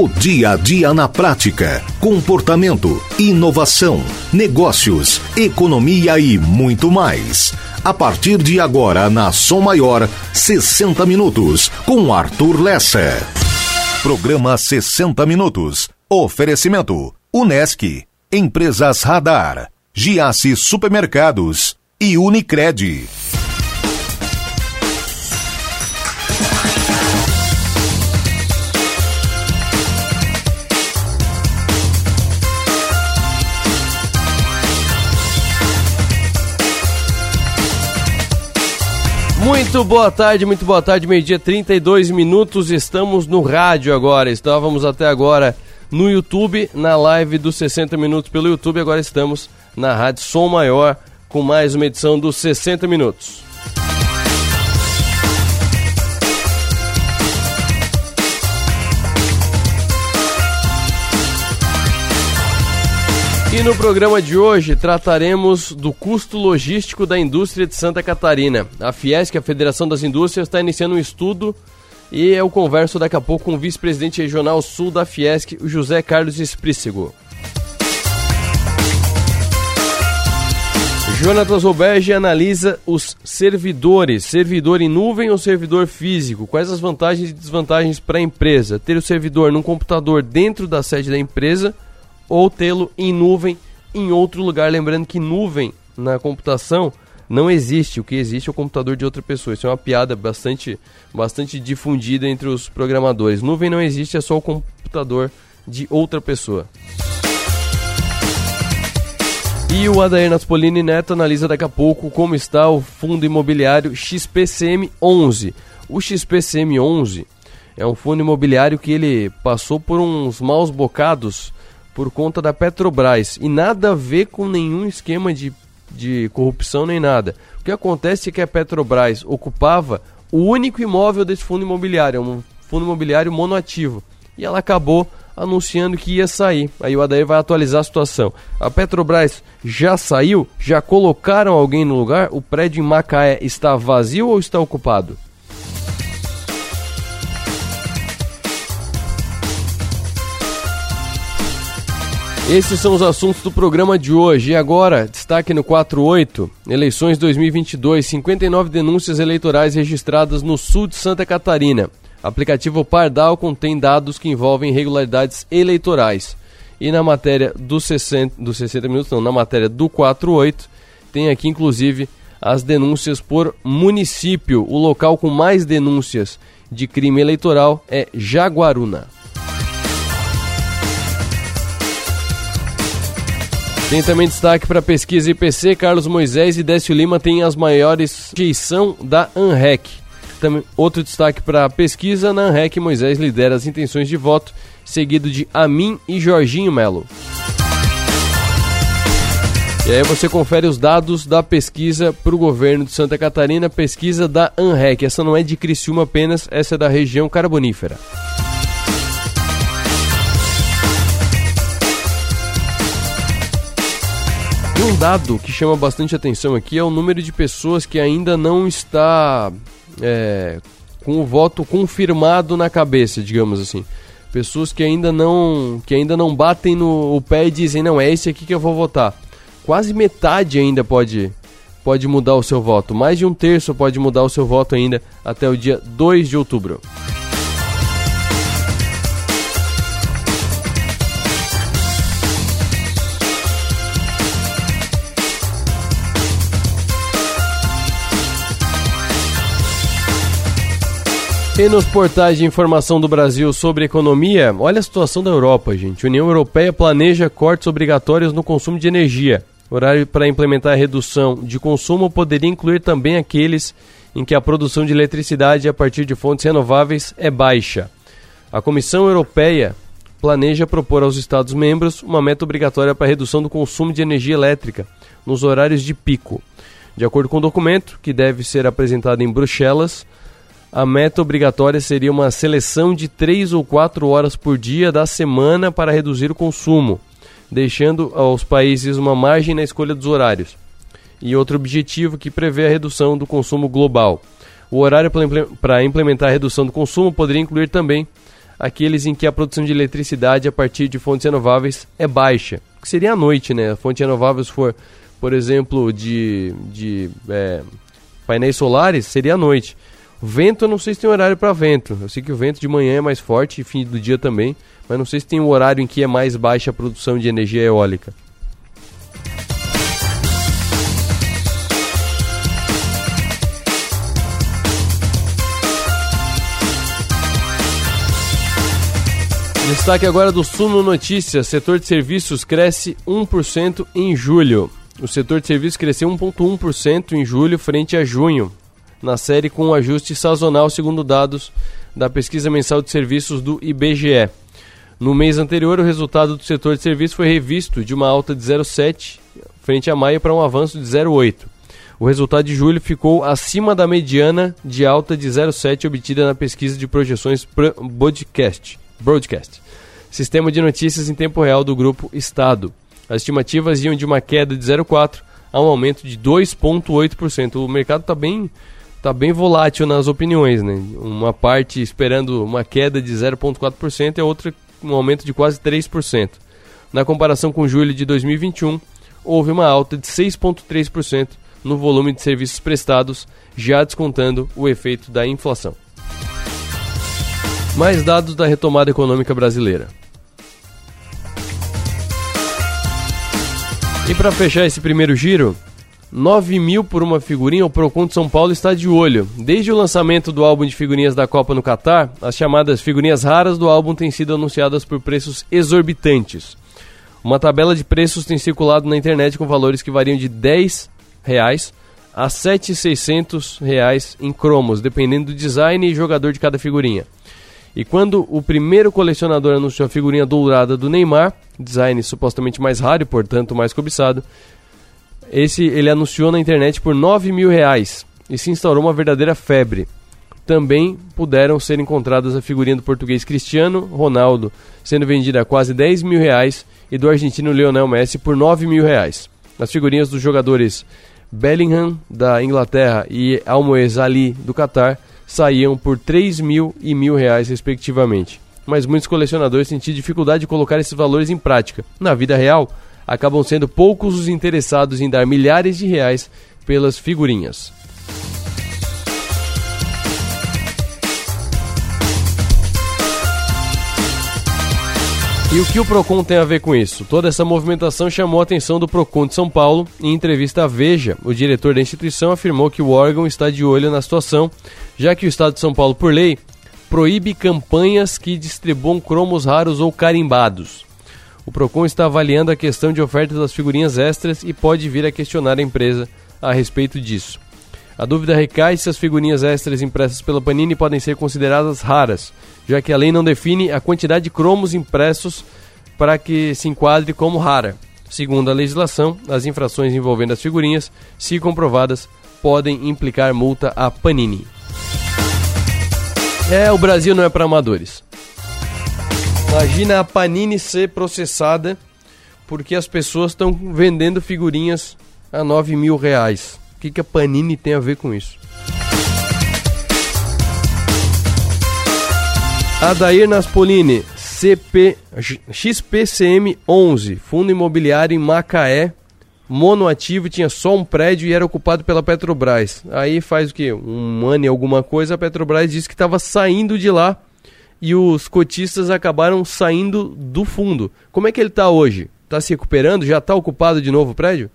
O dia a dia na prática, comportamento, inovação, negócios, economia e muito mais. A partir de agora na Som Maior, 60 minutos com Arthur Lessa. Programa 60 minutos. Oferecimento: Unesc, Empresas Radar, Giasse Supermercados e Unicred. Muito boa tarde, muito boa tarde, meio-dia 32 minutos. Estamos no rádio agora. Estávamos até agora no YouTube, na live dos 60 minutos pelo YouTube. Agora estamos na Rádio Som Maior com mais uma edição dos 60 minutos. E no programa de hoje trataremos do custo logístico da indústria de Santa Catarina. A Fiesc, a Federação das Indústrias, está iniciando um estudo e eu converso daqui a pouco com o vice-presidente regional sul da Fiesc, o José Carlos Esprícigo. Jonatas Roberge analisa os servidores, servidor em nuvem ou servidor físico. Quais as vantagens e desvantagens para a empresa? Ter o servidor num computador dentro da sede da empresa ou tê-lo em nuvem em outro lugar. Lembrando que nuvem na computação não existe. O que existe é o computador de outra pessoa. Isso é uma piada bastante, bastante difundida entre os programadores. Nuvem não existe, é só o computador de outra pessoa. E o Adair Naspolini Neto analisa daqui a pouco como está o fundo imobiliário XPCM 11. O XPCM 11 é um fundo imobiliário que ele passou por uns maus bocados por conta da Petrobras e nada a ver com nenhum esquema de, de corrupção nem nada. O que acontece é que a Petrobras ocupava o único imóvel desse fundo imobiliário, um fundo imobiliário monoativo, e ela acabou anunciando que ia sair. Aí o Adair vai atualizar a situação. A Petrobras já saiu? Já colocaram alguém no lugar? O prédio em Macaé está vazio ou está ocupado? Esses são os assuntos do programa de hoje. E agora, destaque no 48, eleições 2022, 59 denúncias eleitorais registradas no sul de Santa Catarina. Aplicativo Pardal contém dados que envolvem irregularidades eleitorais. E na matéria dos 60, dos 60 minutos, não, na matéria do 48, tem aqui inclusive as denúncias por município. O local com mais denúncias de crime eleitoral é Jaguaruna. Tem também destaque para pesquisa IPC, Carlos Moisés e Décio Lima têm as maiores rejeição da ANREC. Também, outro destaque para pesquisa, na ANREC Moisés lidera as intenções de voto, seguido de Amin e Jorginho Melo. E aí você confere os dados da pesquisa para o governo de Santa Catarina, pesquisa da ANREC. Essa não é de Criciúma apenas, essa é da região carbonífera. Um dado que chama bastante atenção aqui é o número de pessoas que ainda não está é, com o voto confirmado na cabeça, digamos assim. Pessoas que ainda não que ainda não batem no o pé e dizem não é esse aqui que eu vou votar. Quase metade ainda pode pode mudar o seu voto. Mais de um terço pode mudar o seu voto ainda até o dia 2 de outubro. E nos portais de informação do Brasil sobre economia, olha a situação da Europa, gente. A União Europeia planeja cortes obrigatórios no consumo de energia. O horário para implementar a redução de consumo poderia incluir também aqueles em que a produção de eletricidade a partir de fontes renováveis é baixa. A Comissão Europeia planeja propor aos Estados-membros uma meta obrigatória para a redução do consumo de energia elétrica nos horários de pico. De acordo com o documento, que deve ser apresentado em Bruxelas, a meta obrigatória seria uma seleção de 3 ou 4 horas por dia da semana para reduzir o consumo, deixando aos países uma margem na escolha dos horários. E outro objetivo que prevê a redução do consumo global. O horário para implementar a redução do consumo poderia incluir também aqueles em que a produção de eletricidade a partir de fontes renováveis é baixa, que seria à noite, né? A fonte renovável se for, por exemplo, de, de é, painéis solares, seria à noite. Vento, eu não sei se tem horário para vento. Eu sei que o vento de manhã é mais forte e fim do dia também, mas não sei se tem um horário em que é mais baixa a produção de energia eólica. Destaque agora do Suno Notícias. Setor de serviços cresce 1% em julho. O setor de serviços cresceu 1,1% em julho frente a junho, na série com um ajuste sazonal, segundo dados da pesquisa mensal de serviços do IBGE. No mês anterior, o resultado do setor de serviços foi revisto de uma alta de 0,7 frente a maio para um avanço de 0,8. O resultado de julho ficou acima da mediana de alta de 0,7 obtida na pesquisa de projeções Broadcast. Broadcast, sistema de notícias em tempo real do grupo Estado. As estimativas iam de uma queda de 0,4 a um aumento de 2,8%. O mercado está bem, tá bem volátil nas opiniões, né? Uma parte esperando uma queda de 0,4% e a outra um aumento de quase 3%. Na comparação com julho de 2021, houve uma alta de 6,3% no volume de serviços prestados, já descontando o efeito da inflação. Mais dados da retomada econômica brasileira. E para fechar esse primeiro giro, 9 mil por uma figurinha, o Procon de São Paulo está de olho. Desde o lançamento do álbum de figurinhas da Copa no Catar, as chamadas figurinhas raras do álbum têm sido anunciadas por preços exorbitantes. Uma tabela de preços tem circulado na internet com valores que variam de 10 reais a 7,600 reais em cromos, dependendo do design e jogador de cada figurinha. E quando o primeiro colecionador anunciou a figurinha dourada do Neymar, design supostamente mais raro e portanto mais cobiçado, esse ele anunciou na internet por 9 mil reais e se instaurou uma verdadeira febre. Também puderam ser encontradas a figurinha do português Cristiano Ronaldo, sendo vendida a quase 10 mil reais, e do argentino Lionel Messi por 9 mil reais. As figurinhas dos jogadores Bellingham, da Inglaterra, e Almoez Ali, do Catar, saíam por 3 mil e mil reais, respectivamente. Mas muitos colecionadores sentiam dificuldade de colocar esses valores em prática. Na vida real, acabam sendo poucos os interessados em dar milhares de reais pelas figurinhas. E o que o Procon tem a ver com isso? Toda essa movimentação chamou a atenção do Procon de São Paulo. Em entrevista à Veja, o diretor da instituição afirmou que o órgão está de olho na situação, já que o Estado de São Paulo, por lei, proíbe campanhas que distribuam cromos raros ou carimbados. O Procon está avaliando a questão de oferta das figurinhas extras e pode vir a questionar a empresa a respeito disso. A dúvida recai se as figurinhas extras impressas pela Panini podem ser consideradas raras, já que a lei não define a quantidade de cromos impressos para que se enquadre como rara. Segundo a legislação, as infrações envolvendo as figurinhas, se comprovadas, podem implicar multa à Panini. É, o Brasil não é para amadores. Imagina a Panini ser processada porque as pessoas estão vendendo figurinhas a 9 mil reais. O que, que a Panini tem a ver com isso? Adair Naspolini, CP, XPCM 11, Fundo Imobiliário em Macaé, monoativo, tinha só um prédio e era ocupado pela Petrobras. Aí faz o que? Um ano e alguma coisa, a Petrobras disse que estava saindo de lá e os cotistas acabaram saindo do fundo. Como é que ele está hoje? Está se recuperando? Já está ocupado de novo o prédio?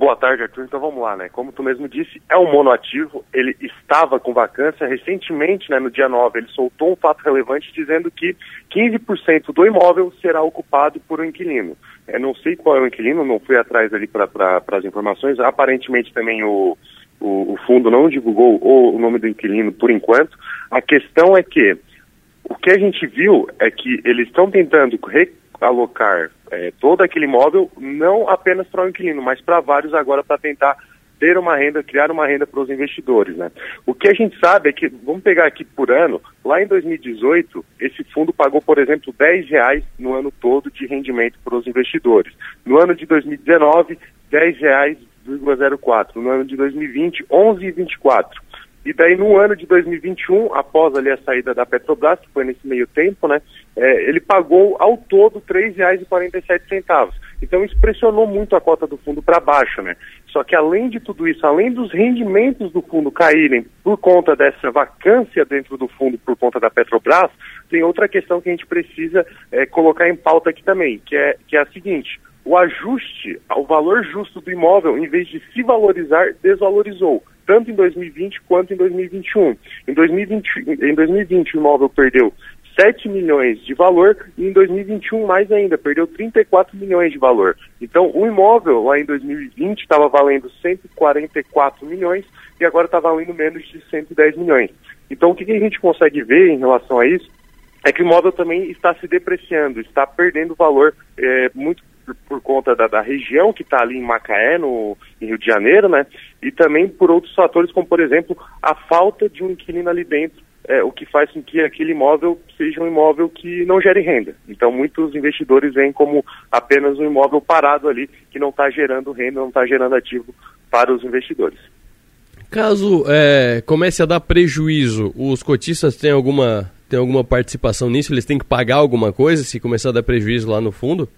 Boa tarde, Arthur. Então vamos lá, né? Como tu mesmo disse, é um monoativo, ele estava com vacância. Recentemente, né, no dia 9, ele soltou um fato relevante dizendo que 15% do imóvel será ocupado por um inquilino. Eu não sei qual é o inquilino, não fui atrás ali para as informações. Aparentemente também o, o, o, fundo não divulgou o, o nome do inquilino por enquanto. A questão é que o que a gente viu é que eles estão tentando alocar é, todo aquele imóvel, não apenas para o inquilino, mas para vários agora para tentar ter uma renda, criar uma renda para os investidores. Né? O que a gente sabe é que, vamos pegar aqui por ano, lá em 2018, esse fundo pagou, por exemplo, 10 reais no ano todo de rendimento para os investidores. No ano de 2019, 10 reais, No ano de 2020, 11,24. E daí no ano de 2021, após ali a saída da Petrobras, que foi nesse meio tempo, né, é, ele pagou ao todo R$ 3,47. Então isso pressionou muito a cota do fundo para baixo, né? Só que além de tudo isso, além dos rendimentos do fundo caírem por conta dessa vacância dentro do fundo por conta da Petrobras, tem outra questão que a gente precisa é, colocar em pauta aqui também, que é, que é a seguinte: o ajuste ao valor justo do imóvel, em vez de se valorizar, desvalorizou, tanto em 2020 quanto em 2021. Em 2020, em 2020 o imóvel perdeu 7 milhões de valor e em 2021 mais ainda, perdeu 34 milhões de valor. Então, o imóvel lá em 2020 estava valendo 144 milhões e agora está valendo menos de 110 milhões. Então, o que, que a gente consegue ver em relação a isso é que o imóvel também está se depreciando, está perdendo valor é, muito por, conta da, da região que está ali em Macaé, no em Rio de Janeiro, né? E também por outros fatores, como por exemplo a falta de um inquilino ali dentro é, o que faz com que aquele imóvel seja um imóvel que não gere renda. Então, muitos investidores veem como apenas um imóvel parado ali, que não está gerando renda, não está gerando ativo para os investidores. Caso é, comece a dar prejuízo, os cotistas têm alguma, têm alguma participação nisso? Eles têm que pagar alguma coisa se começar a dar prejuízo lá no fundo?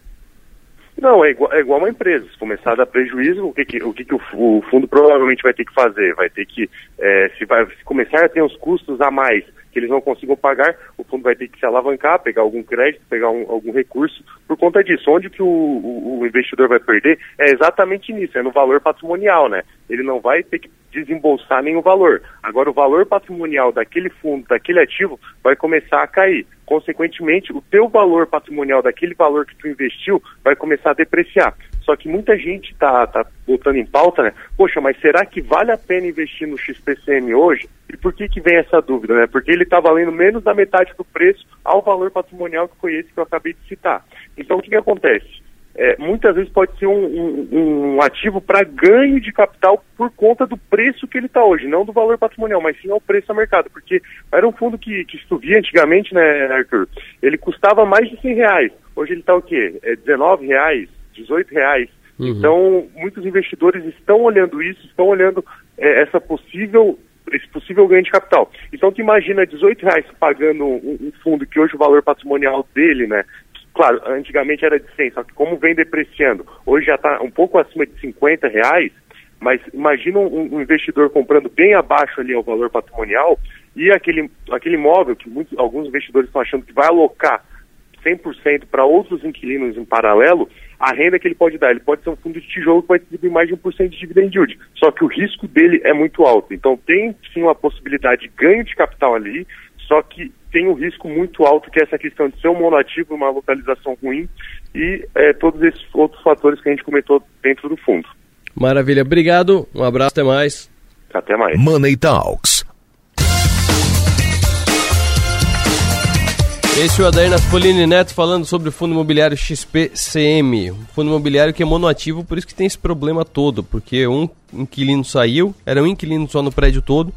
Não, é igual, é igual uma empresa. Se começar a dar prejuízo, o que, que o, que, que o, o, fundo provavelmente vai ter que fazer? Vai ter que, é, se, vai, se começar a ter os custos a mais que eles não consigam pagar, o fundo vai ter que se alavancar, pegar algum crédito, pegar um, algum recurso por conta disso. Onde que o, o, o, investidor vai perder é exatamente nisso, é no valor patrimonial, né? Ele não vai ter que desembolsar nenhum valor. Agora, o valor patrimonial daquele fundo, daquele ativo, vai começar a cair. Consequentemente, o teu valor patrimonial daquele valor que tu investiu vai começar a depreciar. Só que muita gente está tá botando em pauta, né? Poxa, mas será que vale a pena investir no XPCM hoje? E por que que vem essa dúvida, né? Porque ele está valendo menos da metade do preço ao valor patrimonial que foi esse que eu acabei de citar. Então, o que, que acontece? É, muitas vezes pode ser um, um, um ativo para ganho de capital por conta do preço que ele está hoje, não do valor patrimonial, mas sim ao preço a mercado, porque era um fundo que, que se via antigamente, né, Arthur, ele custava mais de 100 reais, hoje ele está o quê? É 19 reais, 18 reais, uhum. então muitos investidores estão olhando isso, estão olhando é, essa possível esse possível ganho de capital. Então, tu imagina 18 reais pagando um, um, fundo que hoje o valor patrimonial dele, né, Claro, antigamente era de 100, só que como vem depreciando, hoje já está um pouco acima de 50 reais, mas imagina um, um, investidor comprando bem abaixo ali ao valor patrimonial e aquele, aquele imóvel que muitos, alguns investidores estão achando que vai alocar 100% para outros inquilinos em paralelo, a renda que ele pode dar, ele pode ser um fundo de tijolo que vai distribuir mais de 1% de dividend yield, só que o risco dele é muito alto. Então tem sim uma possibilidade de ganho de capital ali, só que tem um risco muito alto, que é essa questão de ser um monoativo, uma localização ruim e é, todos esses outros fatores que a gente comentou dentro do fundo. Maravilha, obrigado, um abraço, até mais. Até mais. Money Talks. Esse é o Adair Naspolini Neto falando sobre o fundo imobiliário XPCM, um fundo imobiliário que é monoativo, por isso que tem esse problema todo, porque um inquilino saiu, era um inquilino só no prédio todo,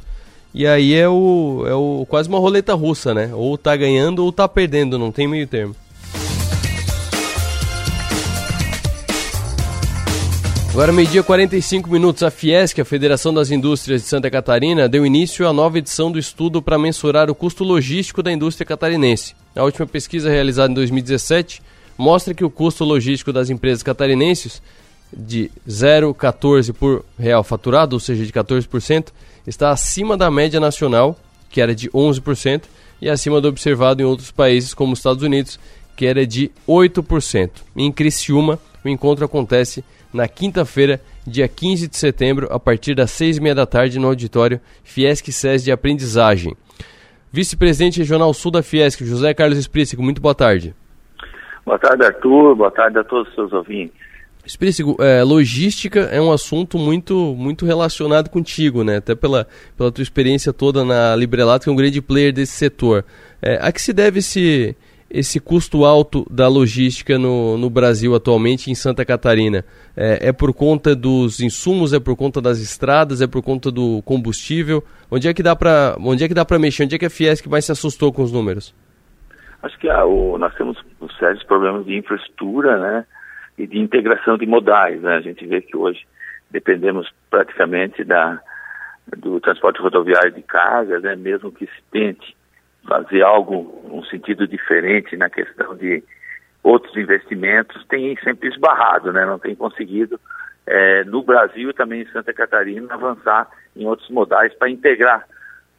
e aí é o, é o quase uma roleta russa, né? Ou tá ganhando ou tá perdendo, não tem meio termo. Agora, meio-dia 45 minutos, a Fiesc, a Federação das Indústrias de Santa Catarina, deu início à nova edição do estudo para mensurar o custo logístico da indústria catarinense. A última pesquisa realizada em 2017 mostra que o custo logístico das empresas catarinenses, de 0,14 por real faturado, ou seja, de 14%, está acima da média nacional, que era de 11%, e acima do observado em outros países, como os Estados Unidos, que era de 8%. Em Criciúma, o encontro acontece na quinta-feira, dia 15 de setembro, a partir das 6 e meia da tarde, no auditório Fiesc SES de Aprendizagem. Vice-presidente regional sul da Fiesc, José Carlos Esprícico, muito boa tarde. Boa tarde, Arthur. Boa tarde a todos os seus ouvintes. Espírito, é, logística é um assunto muito muito relacionado contigo, né? Até pela, pela tua experiência toda na Librelato, que é um grande player desse setor. É, a que se deve esse, esse custo alto da logística no, no Brasil atualmente, em Santa Catarina? É, é por conta dos insumos, é por conta das estradas, é por conta do combustível? Onde é que dá para é mexer? Onde é que a Fiesc mais se assustou com os números? Acho que ah, o, nós temos sérios problemas de infraestrutura, né? E de integração de modais. Né? A gente vê que hoje dependemos praticamente da, do transporte rodoviário de cargas, né, mesmo que se tente fazer algo um sentido diferente na questão de outros investimentos, tem sempre esbarrado, né, não tem conseguido é, no Brasil e também em Santa Catarina avançar em outros modais para integrar,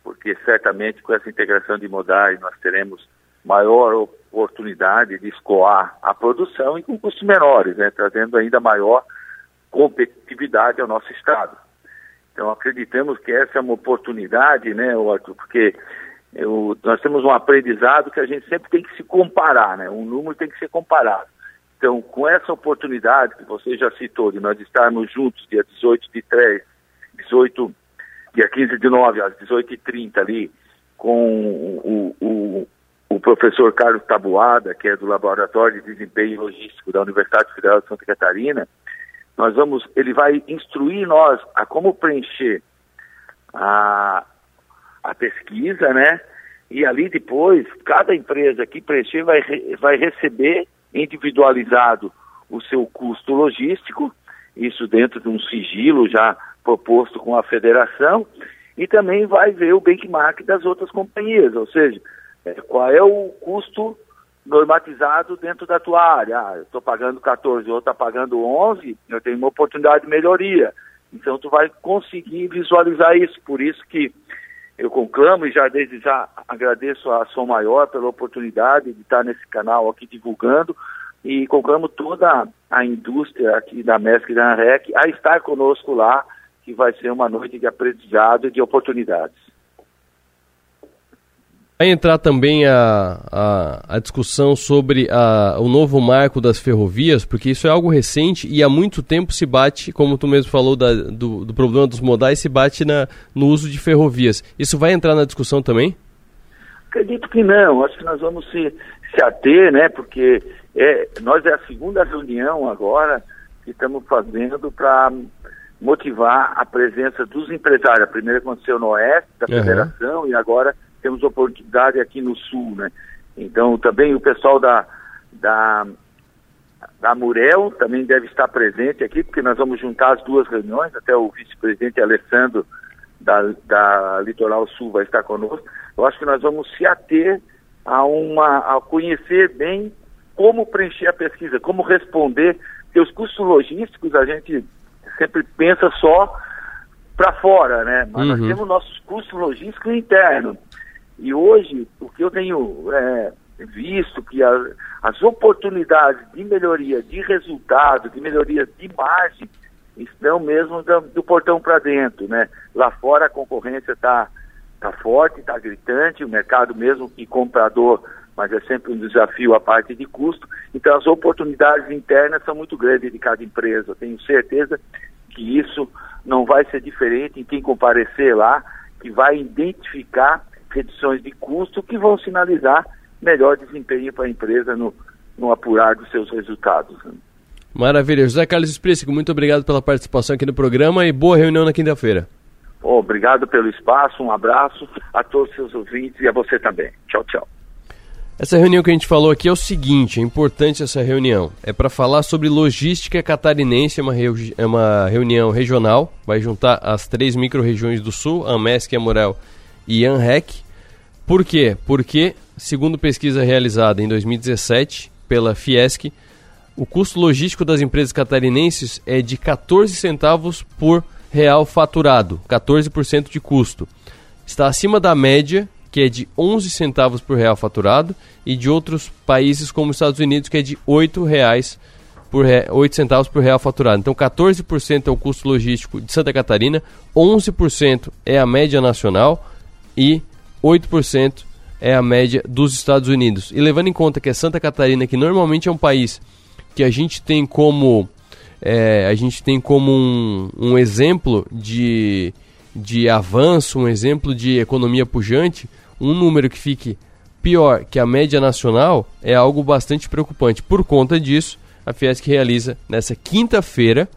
porque certamente com essa integração de modais nós teremos maior oportunidade de escoar a produção e com custos menores, né, trazendo ainda maior competitividade ao nosso Estado. Então acreditamos que essa é uma oportunidade, né, porque eu, nós temos um aprendizado que a gente sempre tem que se comparar, né? Um número tem que ser comparado. Então, com essa oportunidade que você já citou, de nós estarmos juntos dia 18 de 3, 18, dia 15 de 9, às 18h30 ali, com o, o, o professor Carlos Tabuada, que é do Laboratório de Desempenho Logístico da Universidade Federal de Santa Catarina, nós vamos, ele vai instruir nós a como preencher a, a pesquisa, né? E ali depois, cada empresa que preencher vai, vai receber individualizado o seu custo logístico, isso dentro de um sigilo já proposto com a federação, e também vai ver o benchmark das outras companhias, ou seja, é, qual é o custo normatizado dentro da tua área. Ah, eu estou pagando 14, o outro está pagando 11, eu tenho uma oportunidade de melhoria. Então, tu vai conseguir visualizar isso. Por isso que eu conclamo e já desde já agradeço a Som Maior pela oportunidade de estar nesse canal aqui divulgando e conclamo toda a indústria aqui da MESC e da ANREC a estar conosco lá, que vai ser uma noite de aprendizado e de oportunidades. Vai entrar também a, a, a discussão sobre a, o novo marco das ferrovias, porque isso é algo recente e há muito tempo se bate, como tu mesmo falou da, do, do, problema dos modais, se bate na, no uso de ferrovias. Isso vai entrar na discussão também? Acredito que não. Acho que nós vamos se, se ater, né? Porque é, nós é a segunda reunião agora que estamos fazendo para motivar a presença dos empresários. A primeira aconteceu no Oeste da uhum. Federação e agora temos oportunidade aqui no Sul, né? Então também o pessoal da, da, da Murel também deve estar presente aqui, porque nós vamos juntar as duas reuniões, até o vice-presidente Alessandro da, da Litoral Sul vai estar conosco. Eu acho que nós vamos se ater a uma a conhecer bem como preencher a pesquisa, como responder, porque os custos logísticos a gente sempre pensa só para fora, né? Mas uhum. nós temos nossos custos logísticos internos. E hoje, o que eu tenho é, visto que a, as oportunidades de melhoria de resultado, de melhoria de margem, estão mesmo do, do portão para dentro, né? Lá fora a concorrência está tá forte, está gritante, o mercado mesmo que comprador, mas é sempre um desafio a parte de custo. Então as oportunidades internas são muito grandes de cada empresa. Tenho certeza que isso não vai ser diferente em quem comparecer lá, que vai identificar reduções de custo que vão sinalizar melhor desempenho para a empresa no, no apurar dos seus resultados. Maravilha. José Carlos Esprícico, muito obrigado pela participação aqui no programa e boa reunião na quinta-feira. obrigado pelo espaço, um abraço a todos os seus ouvintes e a você também. Tchau, tchau. Essa reunião que a gente falou aqui é o seguinte, é importante essa reunião. É para falar sobre logística catarinense, é uma, é uma reunião regional, vai juntar as três micro-regiões do Sul, Amesc, Amorel e ANREC, por quê? Porque, segundo pesquisa realizada em 2017 pela Fiesc, o custo logístico das empresas catarinenses é de 14 centavos por real faturado, 14% de custo. Está acima da média, que é de 11 centavos por real faturado, e de outros países como os Estados Unidos, que é de 8 reais por re... 8 centavos por real faturado. Então 14% é o custo logístico de Santa Catarina, 11% é a média nacional e 8% é a média dos Estados Unidos. E levando em conta que é Santa Catarina, que normalmente é um país que a gente tem como é, a gente tem como um, um exemplo de, de avanço, um exemplo de economia pujante, um número que fique pior que a média nacional é algo bastante preocupante. Por conta disso, a Fiesc realiza nessa quinta-feira,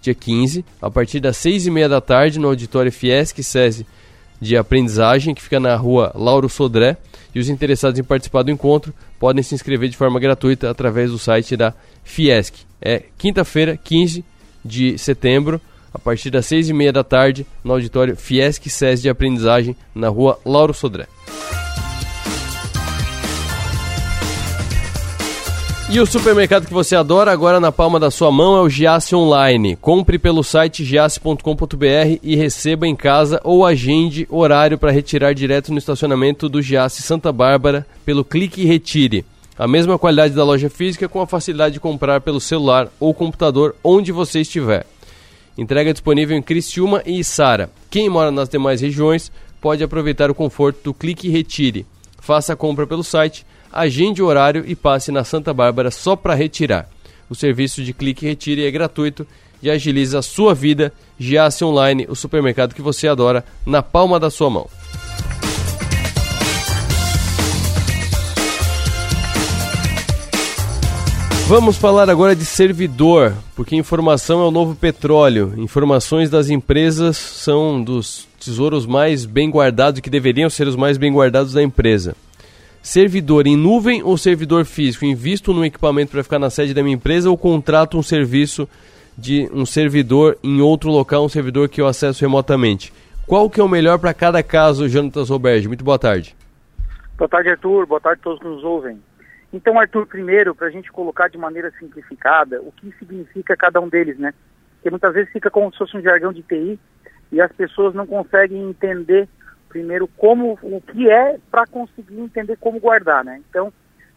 dia 15, a partir das seis e meia da tarde, no auditório Fiesc SESI de aprendizagem que fica na rua Lauro Sodré. E os interessados em participar do encontro podem se inscrever de forma gratuita através do site da Fiesc. É quinta-feira, 15 de setembro, a partir das seis e meia da tarde, no auditório Fiesc SES de Aprendizagem, na rua Lauro Sodré. E o supermercado que você adora agora na palma da sua mão é o Giasse Online. Compre pelo site giasse.com.br e receba em casa ou agende horário para retirar direto no estacionamento do Giasse Santa Bárbara pelo Clique e Retire. A mesma qualidade da loja física com a facilidade de comprar pelo celular ou computador onde você estiver. Entrega disponível em Criciúma e Sara. Quem mora nas demais regiões pode aproveitar o conforto do Clique e Retire. Faça a compra pelo site agende o horário e passe na Santa Bárbara só para retirar. O serviço de clique e retire é gratuito e agiliza a sua vida. Giasse Online, o supermercado que você adora, na palma da sua mão. Vamos falar agora de servidor, porque informação é o novo petróleo. Informações das empresas são dos tesouros mais bem guardados, que deveriam ser os mais bem guardados da empresa servidor em nuvem ou servidor físico? Invisto no equipamento para ficar na sede da minha empresa ou contrato um serviço de um servidor em outro local, um servidor que eu acesso remotamente? Qual que é o melhor para cada caso, Jonatas Roberge? Muito boa tarde. Boa tarde, Arthur. Boa tarde a todos que nos ouvem. Então, Arthur, primeiro, para a gente colocar de maneira simplificada, o que significa cada um deles, né? Porque muitas vezes fica como se fosse um jargão de TI e as pessoas não conseguem entender primeiro como o que é para conseguir entender como guardar, né? Então,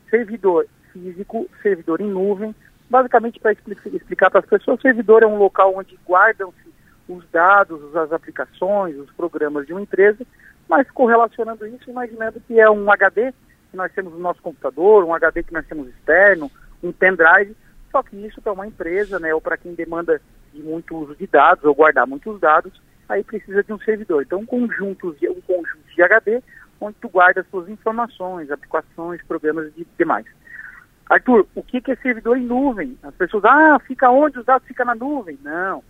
servidor físico, servidor em nuvem, basicamente para explicar para as pessoas, servidor é um local onde guardam-se os dados, as aplicações, os programas de uma empresa, mas correlacionando isso, imaginando que é um HD que nós temos no nosso computador, um HD que nós temos externo, um pendrive, só que isso para uma empresa, né, ou para quem demanda de muito uso de dados ou guardar muitos dados, aí precisa de um servidor. Então, um conjunto, um conjunto de HD, onde tu guarda suas informações, aplicações, programas e demais. Arthur, o que, é servidor em nuvem? As pessoas, ah, fica onde os dados ficam na nuvem? Não.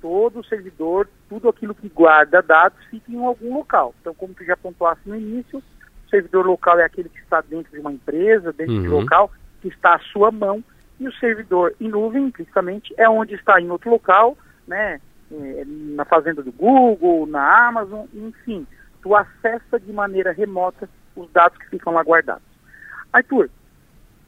Todo servidor, tudo aquilo que guarda dados, fica em algum local. Então, como tu já pontuaste no início, o servidor local é aquele que está dentro de uma empresa, dentro uhum. de um local, que está à sua mão, e o servidor em nuvem, implicitamente, é onde está em outro local, né, é, na fazenda do Google, na Amazon, enfim, tu acessa de maneira remota os dados que ficam lá guardados. Arthur,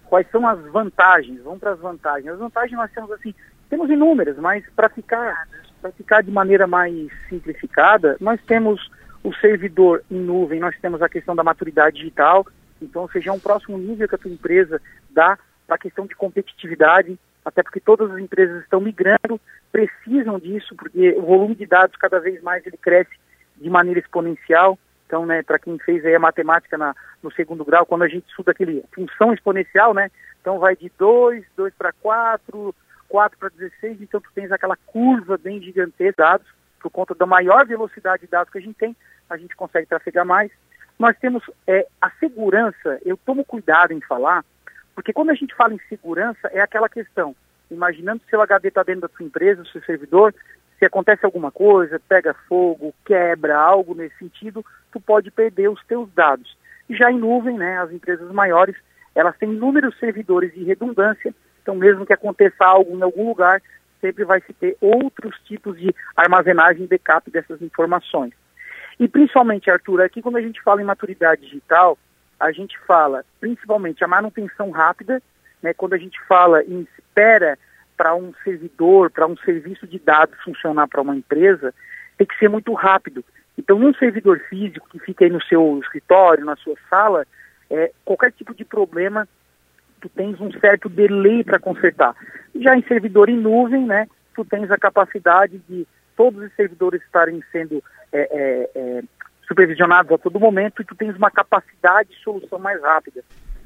quais são as vantagens? Vamos para as vantagens. As vantagens nós temos assim, temos inúmeras, mas para ficar, para ficar de maneira mais simplificada, nós temos o servidor em nuvem, nós temos a questão da maturidade digital, então, seja, é um próximo nível que a tua empresa dá para a questão de competitividade, até porque todas as empresas estão migrando, precisam disso, porque o volume de dados cada vez mais ele cresce de maneira exponencial. Então, né, para quem fez aí a matemática na, no segundo grau, quando a gente estuda aquele função exponencial, né, então vai de 2, 2 para 4, 4 para 16, então tu tens aquela curva bem gigantesca de dados, por conta da maior velocidade de dados que a gente tem, a gente consegue trafegar mais. Nós temos é, a segurança, eu tomo cuidado em falar, porque quando a gente fala em segurança, é aquela questão, imaginando se o HD está dentro da sua empresa, do seu servidor, se acontece alguma coisa, pega fogo, quebra, algo nesse sentido, tu pode perder os teus dados. E já em nuvem, né, as empresas maiores, elas têm inúmeros servidores de redundância, então mesmo que aconteça algo em algum lugar, sempre vai se ter outros tipos de armazenagem e backup dessas informações. E principalmente, Arthur, aqui quando a gente fala em maturidade digital, a gente fala principalmente a manutenção rápida, né, quando a gente fala em espera para um servidor, para um serviço de dados funcionar para uma empresa, tem que ser muito rápido. Então, num servidor físico que fica aí no seu escritório, na sua sala, é, qualquer tipo de problema, tu tens um certo delay para consertar. Já em servidor em nuvem, né, tu tens a capacidade de todos os servidores estarem sendo é, é, é supervisionados a todo momento e tu tens uma capacidade de solução mais rápida.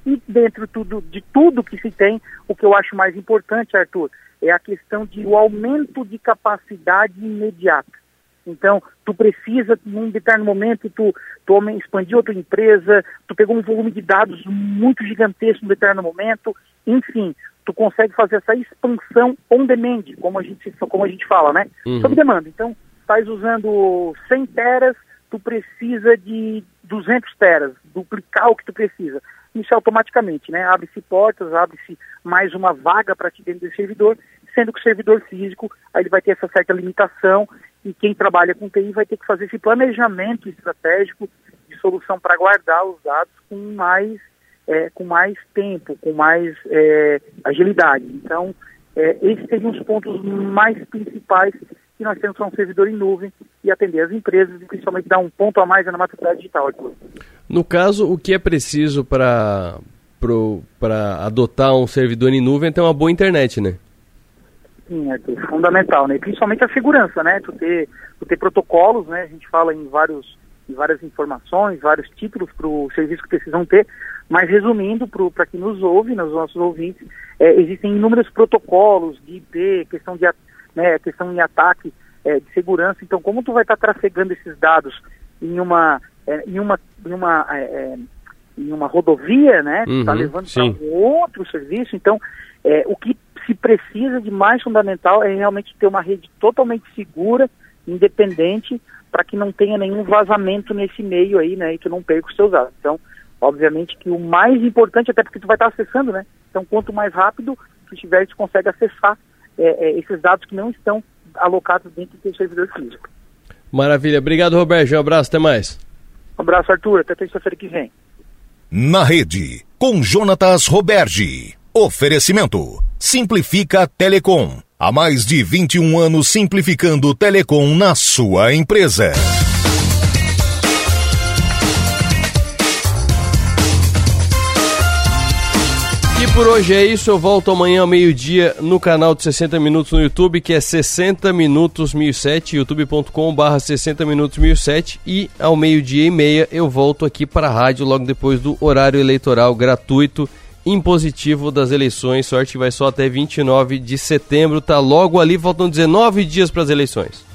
E dentro tudo, de tudo que se tem, o que eu acho mais importante, Arthur, é a questão de o aumento de capacidade imediata. Então, tu precisa, num determinado momento, tu, tu expandiu a tua empresa, tu pegou um volume de dados muito gigantesco num determinado momento, enfim, tu consegue fazer essa expansão on demand, como a gente, como a gente fala, né? Uhum. Sob demanda. Então, estás usando 100 teras, tu precisa de 200 teras, duplicar o que tu precisa. Isso automaticamente, né? Abre-se portas, abre-se mais uma vaga para ti dentro do servidor, sendo que o servidor físico aí ele vai ter essa certa limitação e quem trabalha com TI vai ter que fazer esse planejamento estratégico de solução para guardar os dados com mais, é, com mais tempo, com mais é, agilidade. Então, é, esses seriam os pontos mais principais que nós temos para um servidor em nuvem e atender as empresas e principalmente dar um ponto a mais na maturidade digital. No caso, o que é preciso para para adotar um servidor em nuvem é ter uma boa internet, né? Sim, é fundamental, né? Principalmente a segurança, né? Tu ter, tu ter protocolos, né? A gente fala em vários em várias informações, vários títulos para o serviço que precisam ter, mas resumindo para quem nos ouve, nos nossos ouvintes, é, existem inúmeros protocolos de IP, questão de né, questão em ataque é, de segurança. Então, como tu vai estar tá trafegando esses dados em uma é, em uma em uma é, é, em uma rodovia, né? Está uhum, tá levando para um outro serviço. Então, é, o que se precisa de mais fundamental é realmente ter uma rede totalmente segura, independente, para que não tenha nenhum vazamento nesse meio aí, né? E tu não perca os seus dados. Então, obviamente que o mais importante, até porque tu vai estar acessando, né? Então, quanto mais rápido tu tiver, tu consegue acessar é, é, esses dados que não estão alocados dentro do servidor físico. Maravilha. Obrigado, Roberto. Um abraço. Até mais. Um abraço, Arthur. Até terça-feira que vem. Na rede, com Jonatas Roberge. Oferecimento. Simplifica Telecom. Há mais de 21 anos simplificando telecom na sua empresa. Por hoje é isso, eu volto amanhã ao meio-dia no canal de 60 Minutos no YouTube, que é 60 Minutos 1007, youtube.com barra 60 Minutos 1007 e ao meio-dia e meia eu volto aqui para a rádio logo depois do horário eleitoral gratuito impositivo das eleições. Sorte que vai só até 29 de setembro. Tá logo ali, faltam 19 dias para as eleições.